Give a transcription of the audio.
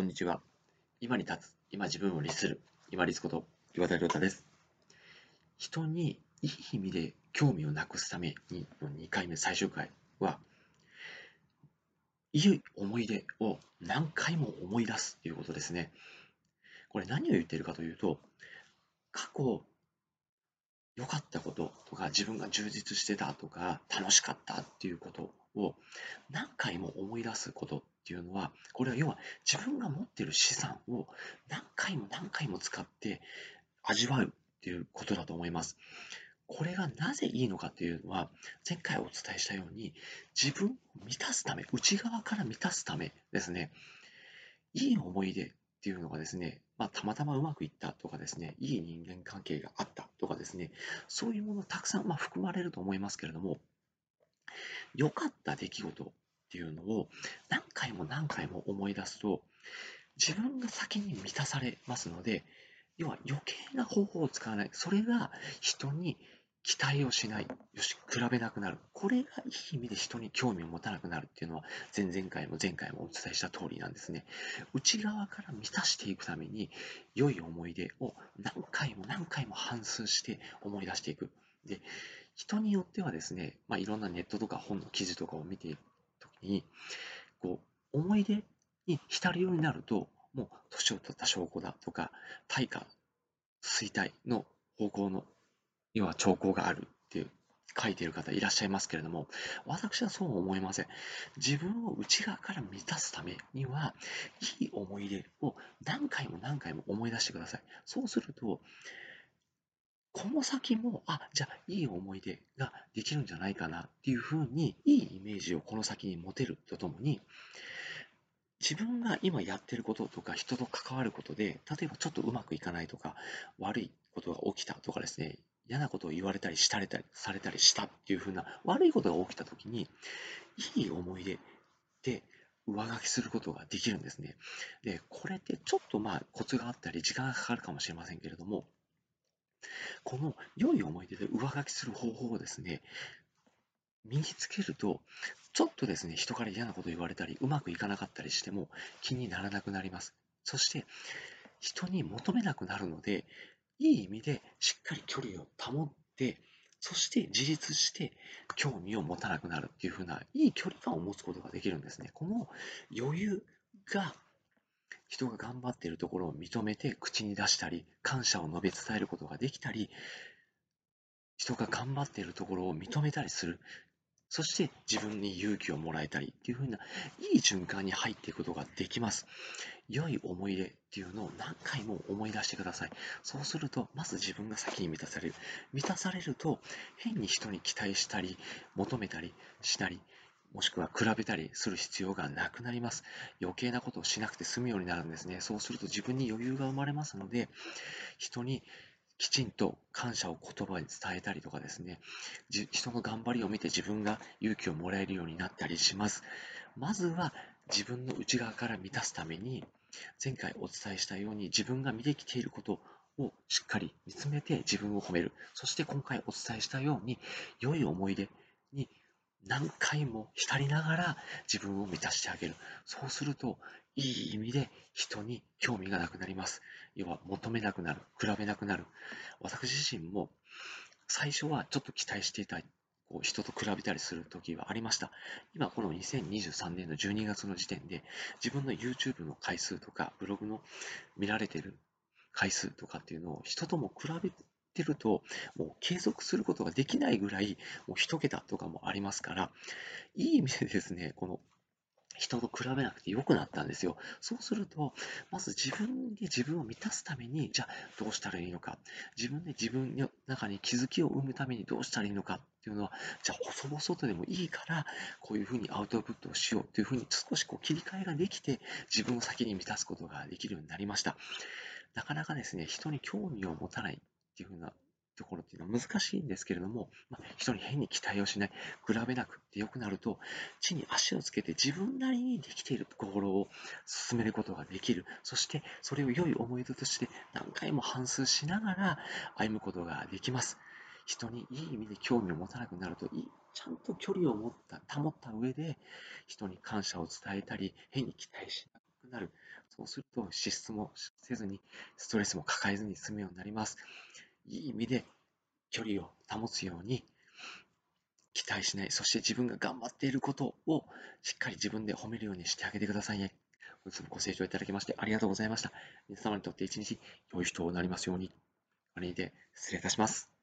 こんにちは。今に立つ、今自分を律する、今律こと岩田亮太です。人にいい意味で興味をなくすためにの2回目最終回は、いい思い出を何回も思い出すということですね。これ何を言っているかというと、過去良かったこととか自分が充実してたとか楽しかったっていうことを何回も思い出すことっていうのはこれは要は自分が持っている資産を何回も何回も使って味わうっていうことだと思います。これがなぜいいのかっていうのは前回お伝えしたように自分を満たすため内側から満たすためですねいい思い出っていうのがですね、まあ、たまたまうまくいったとかですねいい人間関係があったとかですねそういうものたくさんまあ含まれると思いますけれども良かった出来事っていうのを何回も何回も思い出すと自分が先に満たされますので要は余計な方法を使わない。それが人に期待をしない。よし比べなくなる。これがいい意味で人に興味を持たなくなるっていうのは前々回も前回もお伝えした通りなんですね。内側から満たしていくために良い思い出を何回も何回も反芻して思い出していく。で人によってはですね、まあ、いろんなネットとか本の記事とかを見ていくに、こう、思い出に浸るようになると、もう年を取った証拠だとか、大化、衰退の方向の、要は兆候があるっていう書いている方いらっしゃいますけれども、私はそう思いません。自分を内側から満たすためには、いい思い出を何回も何回も思い出してください。そうすると、この先も、あ、じゃあいい思い出ができるんじゃないかなっていうふうに、いいイメージをこの先に持てるとともに、自分が今やってることとか人と関わることで、例えばちょっとうまくいかないとか、悪いことが起きたとかですね、嫌なことを言われたりしたれたりされたりしたっていうふうな悪いことが起きた時に、いい思い出で上書きすることができるんですね。で、これってちょっとまあコツがあったり時間がかかるかもしれませんけれども、この良い思い出で上書きする方法をですね、身につけると、ちょっとですね、人から嫌なこと言われたり、うまくいかなかったりしても気にならなくなります。そして、人に求めなくなるので、いい意味でしっかり距離を保って、そして自立して興味を持たなくなるっていう風ないい距離感を持つことができるんですね。この余裕が人が頑張っているところを認めて口に出したり、感謝を述べ伝えることができたり、人が頑張っているところを認めたりする。そして自分に勇気をもらえたりっていう風ないい循環に入っていくことができます。良い思い出っていうのを何回も思い出してください。そうすると、まず自分が先に満たされる。満たされると、変に人に期待したり、求めたりしたり、もしくは比べたりする必要がなくなります。余計なことをしなくて済むようになるんですね。そうすると自分に余裕が生まれますので、人にきちんと感謝を言葉に伝えたりとかですね、人の頑張りを見て自分が勇気をもらえるようになったりします。まずは自分の内側から満たすために、前回お伝えしたように自分が見てきていることをしっかり見つめて自分を褒める。そして今回お伝えしたように、良い思い出に何回も浸りながら自分を満たしてあげる。そうすると、いい意味で人に興味がなくなります。要は求めなくなる、比べなくなる。私自身も最初はちょっと期待していたこう人と比べたりする時はありました。今この2023年の12月の時点で自分の YouTube の回数とかブログの見られてる回数とかっていうのを人とも比べてってると、もう継続することができないぐらい、もう一桁とかもありますから、いい意味でですね、この人と比べなくて良くなったんですよ。そうすると、まず自分で自分を満たすために、じゃあどうしたらいいのか。自分で自分の中に気づきを生むためにどうしたらいいのかっていうのは、じゃあ細々とでもいいから、こういうふうにアウトプットをしようというふうに少しこう切り替えができて、自分を先に満たすことができるようになりました。なかなかですね、人に興味を持たないっていうふうなところっていうのは難しいんですけれども、まあ、人に変に期待をしない、比べなくってよくなると、地に足をつけて自分なりにできているところを進めることができる。そしてそれを良い思い出として何回も反芻しながら歩むことができます。人にいい意味で興味を持たなくなると、ちゃんと距離を持った、保った上で人に感謝を伝えたり、変に期待しなくなる。そうすると、失失もせずに、ストレスも抱えずに済むようになります。いい意味で距離を保つように、期待しない、そして自分が頑張っていることをしっかり自分で褒めるようにしてあげてくださいね。本日もご清聴いただきましてありがとうございました。皆様にとって一日良い人になりますように。これにて失礼いたします。